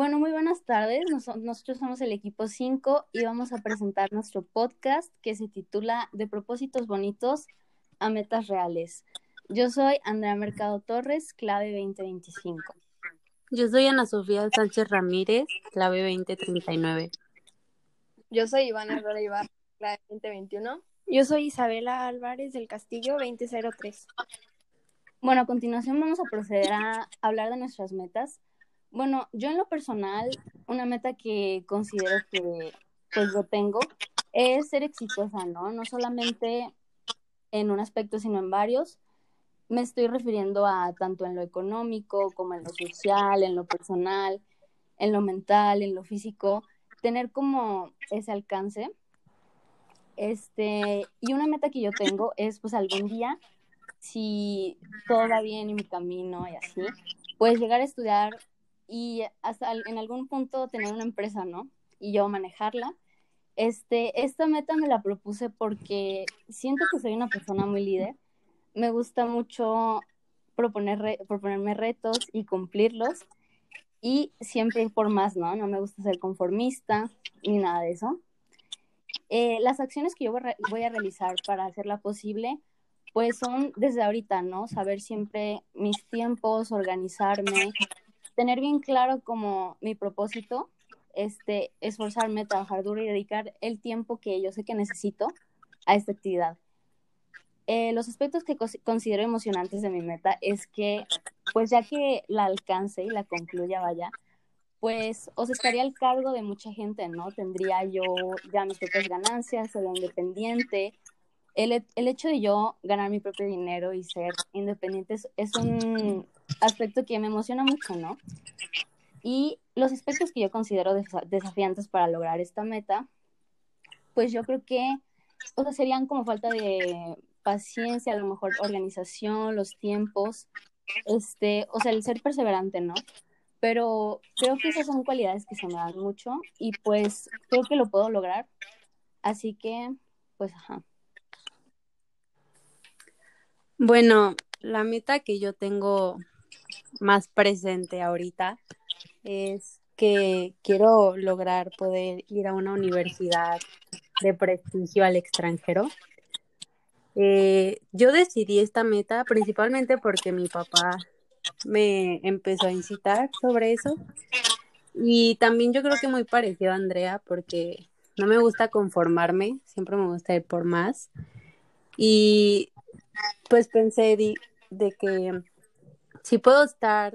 Bueno, muy buenas tardes. nosotros somos el equipo 5 y vamos a presentar nuestro podcast que se titula De propósitos bonitos a metas reales. Yo soy Andrea Mercado Torres, clave 2025. Yo soy Ana Sofía Sánchez Ramírez, clave 2039. Yo soy Ivana Herrera Ibar, clave 2021. Yo soy Isabela Álvarez del Castillo 2003. Bueno, a continuación vamos a proceder a hablar de nuestras metas. Bueno, yo en lo personal, una meta que considero que pues lo tengo es ser exitosa, ¿no? No solamente en un aspecto, sino en varios. Me estoy refiriendo a tanto en lo económico como en lo social, en lo personal, en lo mental, en lo físico, tener como ese alcance. Este, y una meta que yo tengo es pues algún día si todo va bien en mi camino y así, pues llegar a estudiar y hasta en algún punto tener una empresa, ¿no? Y yo manejarla. Este, esta meta me la propuse porque siento que soy una persona muy líder. Me gusta mucho proponer proponerme retos y cumplirlos. Y siempre ir por más, ¿no? No me gusta ser conformista ni nada de eso. Eh, las acciones que yo voy a realizar para hacerla posible pues son desde ahorita, ¿no? Saber siempre mis tiempos, organizarme, tener bien claro como mi propósito, este, esforzarme, trabajar duro y dedicar el tiempo que yo sé que necesito a esta actividad. Eh, los aspectos que considero emocionantes de mi meta es que, pues ya que la alcance y la concluya, vaya, pues os estaría al cargo de mucha gente, ¿no? Tendría yo ya mis propias ganancias, sería independiente, el, el, hecho de yo ganar mi propio dinero y ser independiente es, un aspecto que me emociona mucho, ¿no? Y los aspectos que yo considero desafiantes para lograr esta meta, pues yo creo que o sea, serían como falta de paciencia, a lo mejor organización, los tiempos, este, o sea, el ser perseverante, ¿no? Pero creo que esas son cualidades que se me dan mucho y pues creo que lo puedo lograr. Así que, pues, ajá. Bueno, la meta que yo tengo más presente ahorita es que quiero lograr poder ir a una universidad de prestigio al extranjero. Eh, yo decidí esta meta principalmente porque mi papá me empezó a incitar sobre eso y también yo creo que muy parecido a Andrea porque no me gusta conformarme, siempre me gusta ir por más. Y pues pensé de, que si puedo estar,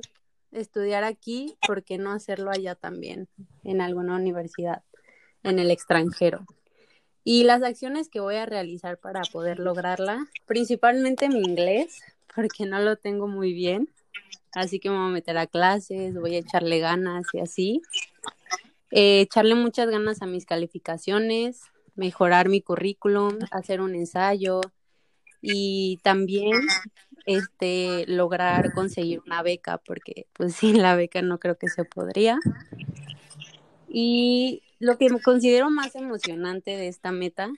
estudiar aquí, ¿por qué no hacerlo allá también, en alguna universidad, en el extranjero? Y las acciones que voy a realizar para poder lograrla, principalmente mi inglés, porque no lo tengo muy bien, así que me voy a meter a clases, voy a echarle ganas y así. Eh, echarle muchas ganas a mis calificaciones, mejorar mi currículum, hacer un ensayo, y también este lograr conseguir una beca porque pues sin la beca no creo que se podría. Y lo que considero más emocionante de esta meta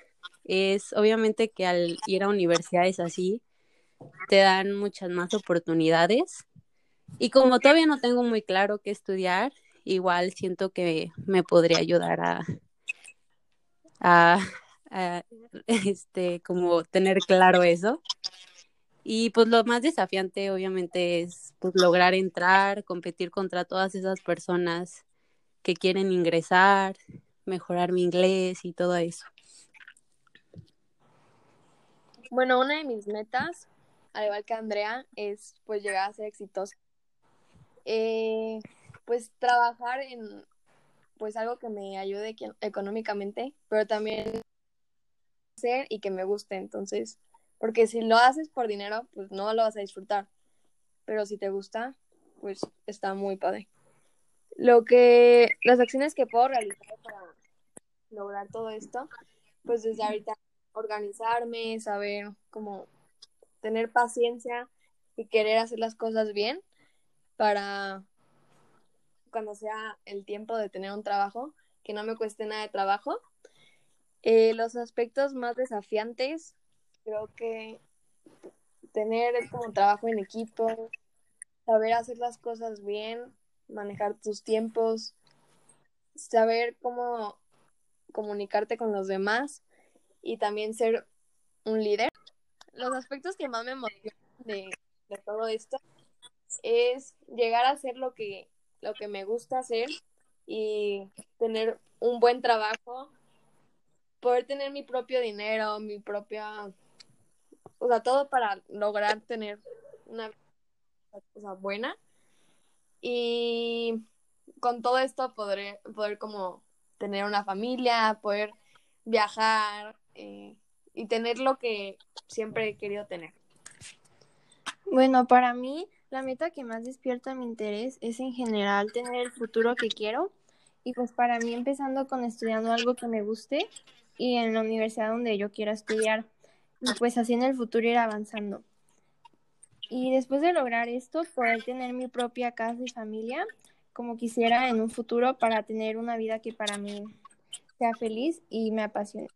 es obviamente que al ir a universidades así te dan muchas más oportunidades. Y como todavía no tengo muy claro qué estudiar igual siento que me podría ayudar a, a este, como tener claro eso. Y pues lo más desafiante obviamente es pues, lograr entrar, competir contra todas esas personas que quieren ingresar, mejorar mi inglés y todo eso. Bueno, una de mis metas, al igual que Andrea, es pues llegar a ser exitosa. Eh, pues trabajar en pues algo que me ayude económicamente, pero también hacer y que me guste. Entonces, porque si lo haces por dinero, pues no lo vas a disfrutar. Pero si te gusta, pues está muy padre. Lo que, las acciones que puedo realizar para lograr todo esto, pues desde ahorita organizarme, saber cómo tener paciencia y querer hacer las cosas bien para cuando sea el tiempo de tener un trabajo, que no me cueste nada de trabajo eh, los aspectos más desafiantes, creo que tener como trabajo en equipo, saber hacer las cosas bien manejar tus tiempos, saber cómo comunicarte con los demás y también ser un líder. Los aspectos que más me emocionan de, de todo esto es llegar a hacer lo que, lo que me gusta hacer y tener un buen trabajo, poder tener mi propio dinero, mi propia, o sea, todo para lograr tener una cosa buena. Y con todo esto podré, poder como tener una familia, poder viajar eh, y tener lo que siempre he querido tener. Bueno, para mí la meta que más despierta mi interés es en general tener el futuro que quiero y pues para mí empezando con estudiando algo que me guste y en la universidad donde yo quiera estudiar y pues así en el futuro ir avanzando. Y después de lograr esto, poder tener mi propia casa y familia como quisiera en un futuro para tener una vida que para mí sea feliz y me apasione.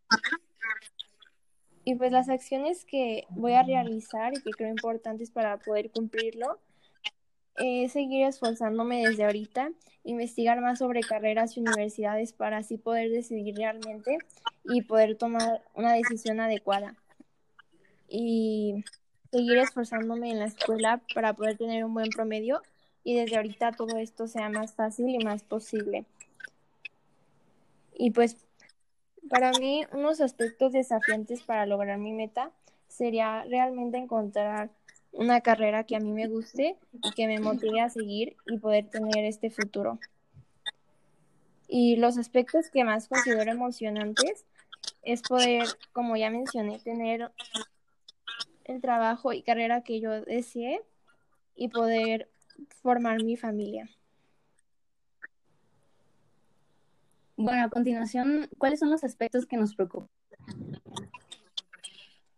Y pues las acciones que voy a realizar y que creo importantes para poder cumplirlo es seguir esforzándome desde ahorita, investigar más sobre carreras y universidades para así poder decidir realmente y poder tomar una decisión adecuada. Y seguir esforzándome en la escuela para poder tener un buen promedio y desde ahorita todo esto sea más fácil y más posible. Y pues para mí unos aspectos desafiantes para lograr mi meta sería realmente encontrar una carrera que a mí me guste y que me motive a seguir y poder tener este futuro. Y los aspectos que más considero emocionantes es poder, como ya mencioné, tener el trabajo y carrera que yo desee y poder formar mi familia. Bueno, a continuación, ¿cuáles son los aspectos que nos preocupan?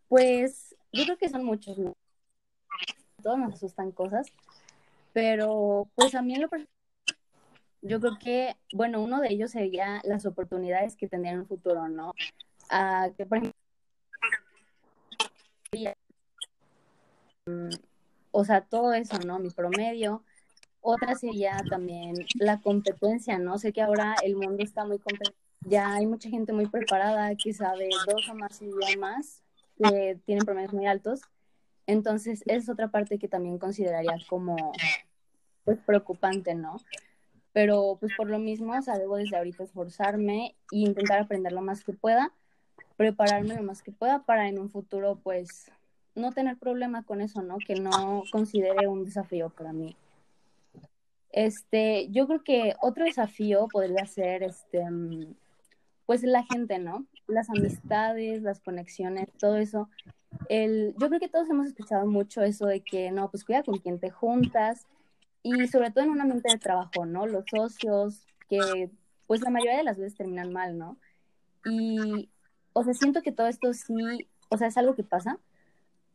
Pues yo creo que son muchos, ¿no? Todos nos asustan cosas, pero pues a mí lo yo creo que, bueno, uno de ellos sería las oportunidades que tendría en un futuro, ¿no? A que, por ejemplo, o sea, todo eso, ¿no? Mi promedio. Otra sería también la competencia, ¿no? Sé que ahora el mundo está muy ya hay mucha gente muy preparada que sabe dos o más idiomas, que tienen promedios muy altos. Entonces, es otra parte que también consideraría como, pues, preocupante, ¿no? Pero, pues, por lo mismo, o debo desde ahorita esforzarme e intentar aprender lo más que pueda, prepararme lo más que pueda para en un futuro, pues, no tener problema con eso, ¿no? Que no considere un desafío para mí. Este, yo creo que otro desafío podría ser, este, mm, pues la gente, ¿no? Las amistades, las conexiones, todo eso. El, yo creo que todos hemos escuchado mucho eso de que, no, pues cuida con quien te juntas y sobre todo en un ambiente de trabajo, ¿no? Los socios, que pues la mayoría de las veces terminan mal, ¿no? Y, o sea, siento que todo esto sí, o sea, es algo que pasa,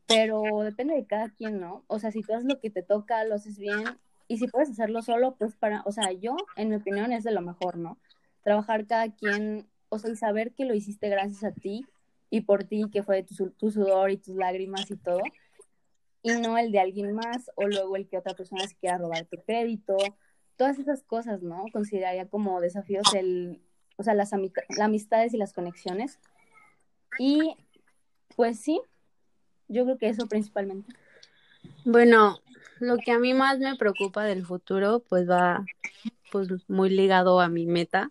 pero depende de cada quien, ¿no? O sea, si tú haces lo que te toca, lo haces bien, y si puedes hacerlo solo, pues para, o sea, yo, en mi opinión, es de lo mejor, ¿no? Trabajar cada quien, o sea, y saber que lo hiciste gracias a ti y por ti, que fue tu, sudor y tus lágrimas y todo, y no el de alguien más, o luego el que otra persona se quiera robar tu crédito, todas esas cosas, ¿no? Consideraría como desafíos el, o sea, las, las amistades y las conexiones. Y pues sí, yo creo que eso principalmente. Bueno, lo que a mí más me preocupa del futuro, pues va pues muy ligado a mi meta,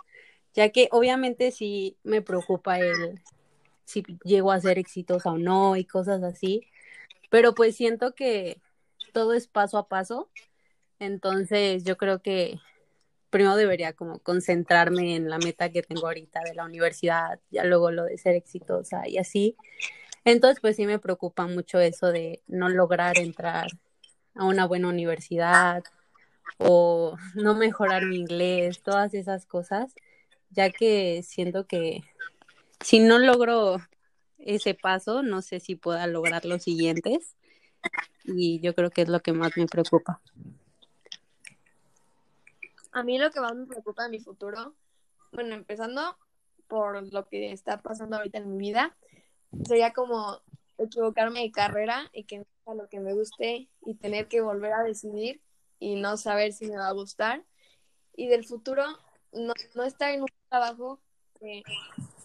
ya que obviamente sí me preocupa el si llego a ser exitosa o no y cosas así, pero pues siento que todo es paso a paso, entonces yo creo que primero debería como concentrarme en la meta que tengo ahorita de la universidad, ya luego lo de ser exitosa y así, entonces, pues sí me preocupa mucho eso de no lograr entrar a una buena universidad o no mejorar mi inglés, todas esas cosas, ya que siento que si no logro ese paso, no sé si pueda lograr los siguientes y yo creo que es lo que más me preocupa. A mí lo que más me preocupa en mi futuro, bueno, empezando por lo que está pasando ahorita en mi vida, sería como equivocarme de carrera y que no lo que me guste y tener que volver a decidir y no saber si me va a gustar. y del futuro no, no estar en un trabajo que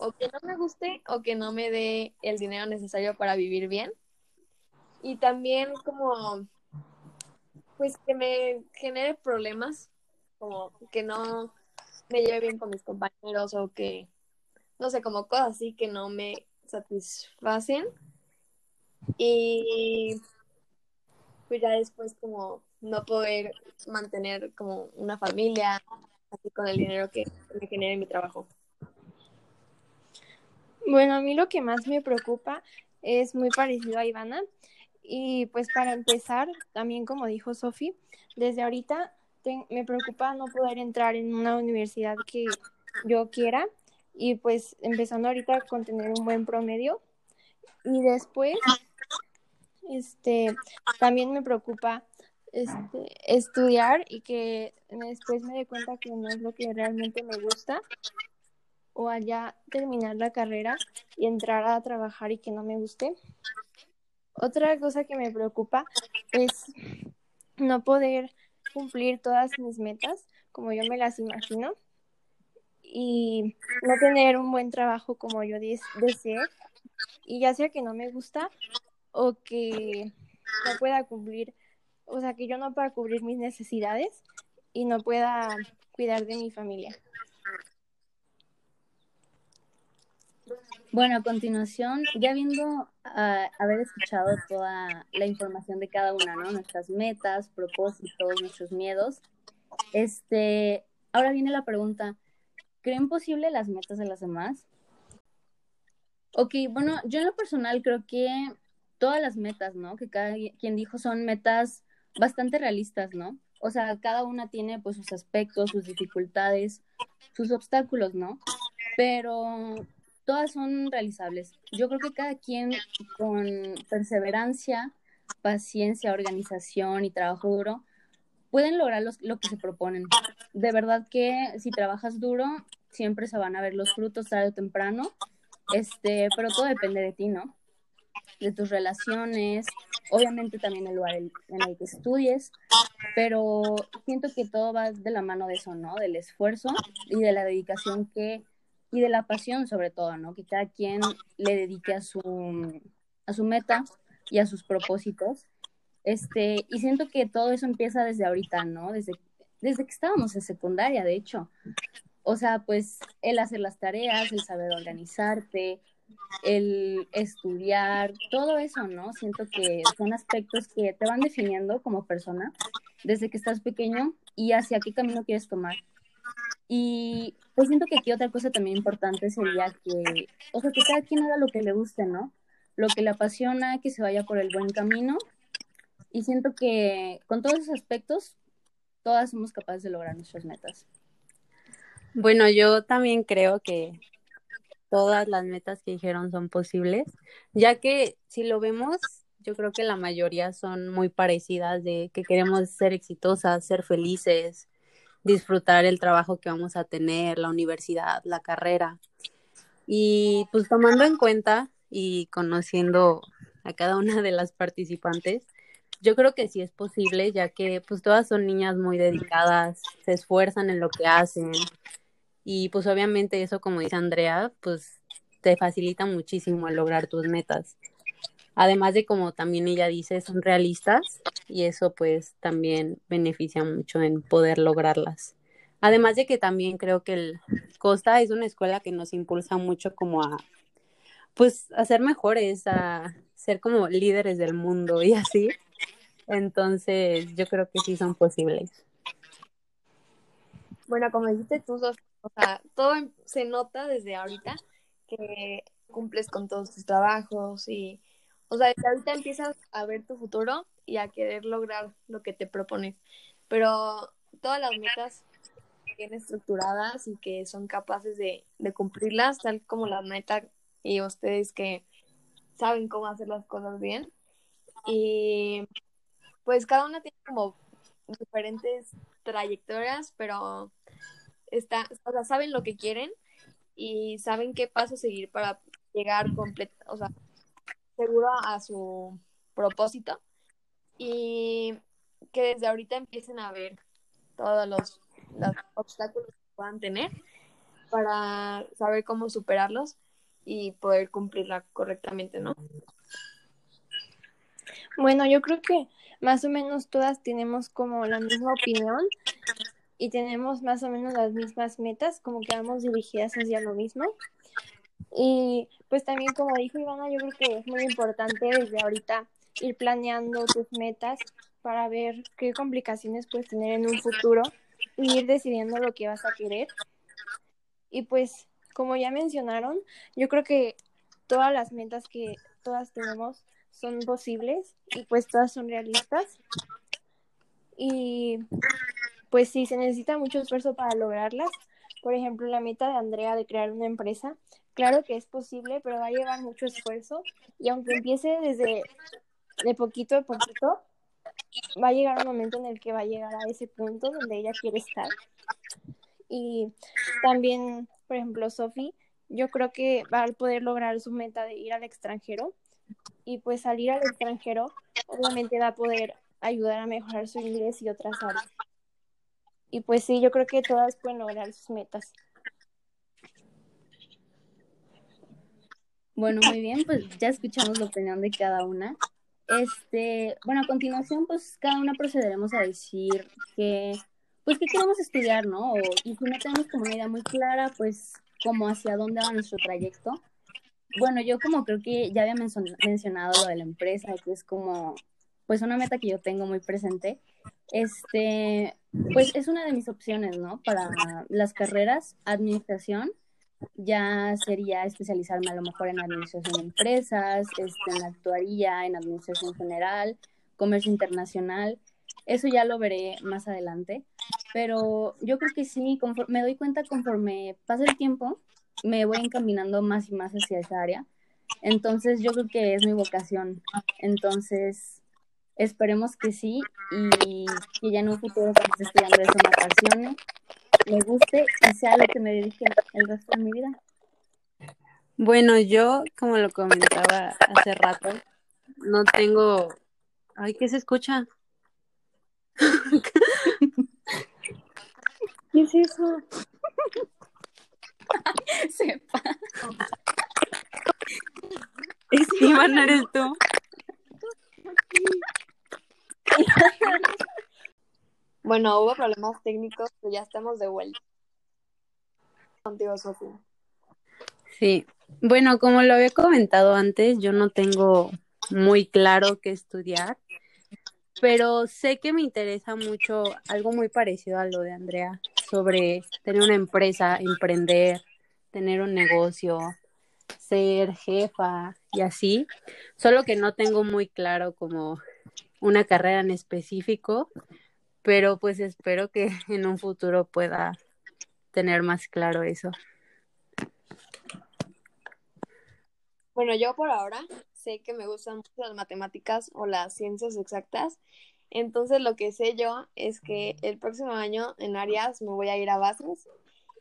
o que no me guste o que no me dé el dinero necesario para vivir bien. Y también como, pues que me genere problemas, como que no me lleve bien con mis compañeros o que, no sé, como cosas así que no me satisfacen. Y pues ya después como no poder mantener como una familia así con el dinero que me genere mi trabajo. Bueno, a mí lo que más me preocupa es muy parecido a Ivana. Y pues para empezar, también como dijo Sofi, desde ahorita me preocupa no poder entrar en una universidad que yo quiera. Y pues empezando ahorita con tener un buen promedio. Y después este también me preocupa este, estudiar y que después me dé cuenta que no es lo que realmente me gusta o allá terminar la carrera y entrar a trabajar y que no me guste. Otra cosa que me preocupa es no poder cumplir todas mis metas como yo me las imagino y no tener un buen trabajo como yo deseé y ya sea que no me gusta o que no pueda cumplir o sea, que yo no pueda cubrir mis necesidades y no pueda cuidar de mi familia. Bueno, a continuación, ya viendo ah, haber escuchado toda la información de cada una, ¿no? Nuestras metas, propósitos, nuestros miedos. Este, ahora viene la pregunta, ¿creen posible las metas de las demás? Ok, bueno, yo en lo personal creo que todas las metas, ¿no? Que cada quien dijo son metas bastante realistas, ¿no? O sea, cada una tiene pues sus aspectos, sus dificultades, sus obstáculos, ¿no? Pero todas son realizables. Yo creo que cada quien con perseverancia, paciencia, organización y trabajo duro pueden lograr lo que se proponen. De verdad que si trabajas duro, siempre se van a ver los frutos tarde o temprano, este, pero todo depende de ti, ¿no? De tus relaciones, obviamente también el lugar en el que estudies, pero siento que todo va de la mano de eso, ¿no? Del esfuerzo y de la dedicación que, y de la pasión sobre todo, ¿no? Que cada quien le dedique a su, a su meta y a sus propósitos. Este, y siento que todo eso empieza desde ahorita, ¿no? Desde, desde que estábamos en secundaria, de hecho. O sea, pues el hacer las tareas, el saber organizarte, el estudiar, todo eso, ¿no? Siento que son aspectos que te van definiendo como persona desde que estás pequeño y hacia qué camino quieres tomar. Y pues siento que aquí otra cosa también importante sería que, o sea, que cada quien haga lo que le guste, ¿no? Lo que le apasiona, que se vaya por el buen camino. Y siento que con todos esos aspectos, todas somos capaces de lograr nuestras metas. Bueno, yo también creo que todas las metas que dijeron son posibles, ya que si lo vemos, yo creo que la mayoría son muy parecidas de que queremos ser exitosas, ser felices, disfrutar el trabajo que vamos a tener, la universidad, la carrera. Y pues tomando en cuenta y conociendo a cada una de las participantes, yo creo que sí es posible, ya que pues todas son niñas muy dedicadas, se esfuerzan en lo que hacen, y pues obviamente eso, como dice Andrea, pues te facilita muchísimo el lograr tus metas. Además de como también ella dice, son realistas y eso pues también beneficia mucho en poder lograrlas. Además de que también creo que el Costa es una escuela que nos impulsa mucho como a pues a ser mejores, a ser como líderes del mundo y así. Entonces, yo creo que sí son posibles. Bueno, como dijiste tú, o sea, todo em, se nota desde ahorita que cumples con todos tus trabajos y, o sea, desde ahorita empiezas a ver tu futuro y a querer lograr lo que te propones. Pero todas las metas bien estructuradas y que son capaces de, cumplirlas, tal como la meta y ustedes que saben cómo hacer las cosas bien. Y pues cada una tiene como diferentes trayectorias, pero está, o sea, saben lo que quieren y saben qué paso seguir para llegar completo, o sea, seguro a su propósito y que desde ahorita empiecen a ver todos los los obstáculos que puedan tener para saber cómo superarlos y poder cumplirla correctamente, ¿no? Bueno, yo creo que más o menos todas tenemos como la misma opinión y tenemos más o menos las mismas metas, como que vamos dirigidas hacia lo mismo. Y pues también como dijo Ivana, yo creo que es muy importante desde ahorita ir planeando tus metas para ver qué complicaciones puedes tener en un futuro y ir decidiendo lo que vas a querer. Y pues, como ya mencionaron, yo creo que todas las metas que todas tenemos son posibles y pues todas son realistas. Y pues sí, se necesita mucho esfuerzo para lograrlas. Por ejemplo, la meta de Andrea de crear una empresa, claro que es posible, pero va a llevar mucho esfuerzo y aunque empiece desde de poquito a poquito, va a llegar un momento en el que va a llegar a ese punto donde ella quiere estar. Y también, por ejemplo, Sophie, yo creo que va a poder lograr su meta de ir al extranjero y pues salir al extranjero obviamente va a poder ayudar a mejorar su inglés y otras áreas. Y pues sí, yo creo que todas pueden lograr sus metas. Bueno, muy bien, pues ya escuchamos la opinión de cada una. Este, bueno, a continuación, pues cada una procederemos a decir que, pues qué queremos estudiar, ¿no? y si no tenemos como una idea muy clara, pues como hacia dónde va nuestro trayecto. Bueno, yo como creo que ya había mencionado lo de la empresa, que es como, pues una meta que yo tengo muy presente. Este, pues es una de mis opciones, ¿no? Para las carreras, administración ya sería especializarme a lo mejor en administración de empresas, este, en actuaría, en administración general, comercio internacional. Eso ya lo veré más adelante, pero yo creo que sí, me doy cuenta conforme pasa el tiempo, me voy encaminando más y más hacia esa área. Entonces yo creo que es mi vocación. Entonces esperemos que sí y que ya en un futuro cuando esté estudiando eso me apasione me guste y sea lo que me dedique el resto de mi vida. Bueno, yo, como lo comentaba hace rato, no tengo... Ay, ¿qué se escucha? ¿Qué es eso? Sepa. Es Iván, eres tú. Bueno, hubo problemas técnicos, pero ya estamos de vuelta. Contigo, Sofía. Sí. Bueno, como lo había comentado antes, yo no tengo muy claro qué estudiar, pero sé que me interesa mucho algo muy parecido a lo de Andrea, sobre tener una empresa, emprender, tener un negocio, ser jefa y así, solo que no tengo muy claro como una carrera en específico, pero pues espero que en un futuro pueda tener más claro eso. Bueno, yo por ahora sé que me gustan mucho las matemáticas o las ciencias exactas. Entonces lo que sé yo es que el próximo año en Arias me voy a ir a bases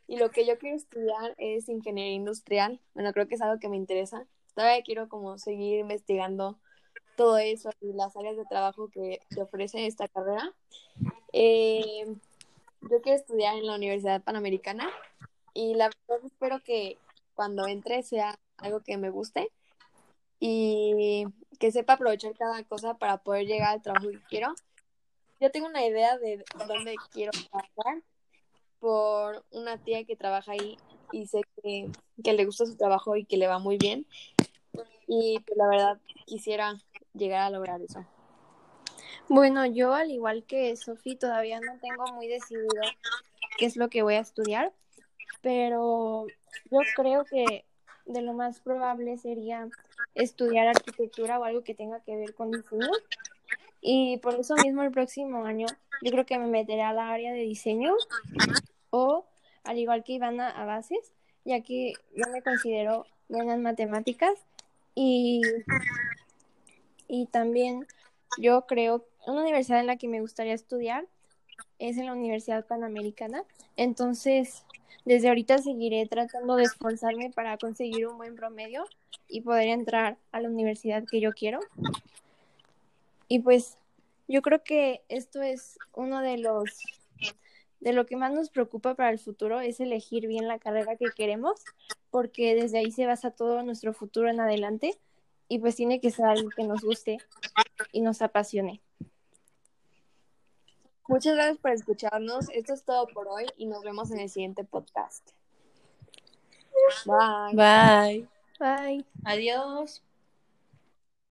y lo que yo quiero estudiar es ingeniería industrial. Bueno, creo que es algo que me interesa. Todavía quiero como seguir investigando todo eso y las áreas de trabajo que te ofrece esta carrera. Eh, yo quiero estudiar en la Universidad Panamericana y la verdad espero que cuando entre sea algo que me guste y que sepa aprovechar cada cosa para poder llegar al trabajo que quiero. Yo tengo una idea de dónde quiero trabajar por una tía que trabaja ahí y sé que, que le gusta su trabajo y que le va muy bien. Y pues la verdad quisiera llegar a lograr eso. Bueno, yo al igual que Sofi todavía no tengo muy decidido qué es lo que voy a estudiar, pero yo creo que de lo más probable sería estudiar arquitectura o algo que tenga que ver con diseño. Y por eso mismo el próximo año yo creo que me meteré a la área de diseño o al igual que Ivana a bases, ya que yo me considero buena en matemáticas y, y también yo creo una universidad en la que me gustaría estudiar es en la Universidad Panamericana. Entonces, desde ahorita seguiré tratando de esforzarme para conseguir un buen promedio y poder entrar a la universidad que yo quiero. Y pues yo creo que esto es uno de los de lo que más nos preocupa para el futuro es elegir bien la carrera que queremos, porque desde ahí se basa todo nuestro futuro en adelante y pues tiene que ser algo que nos guste y nos apasione. Muchas gracias por escucharnos. Esto es todo por hoy y nos vemos en el siguiente podcast. Bye. Bye. Bye. Adiós.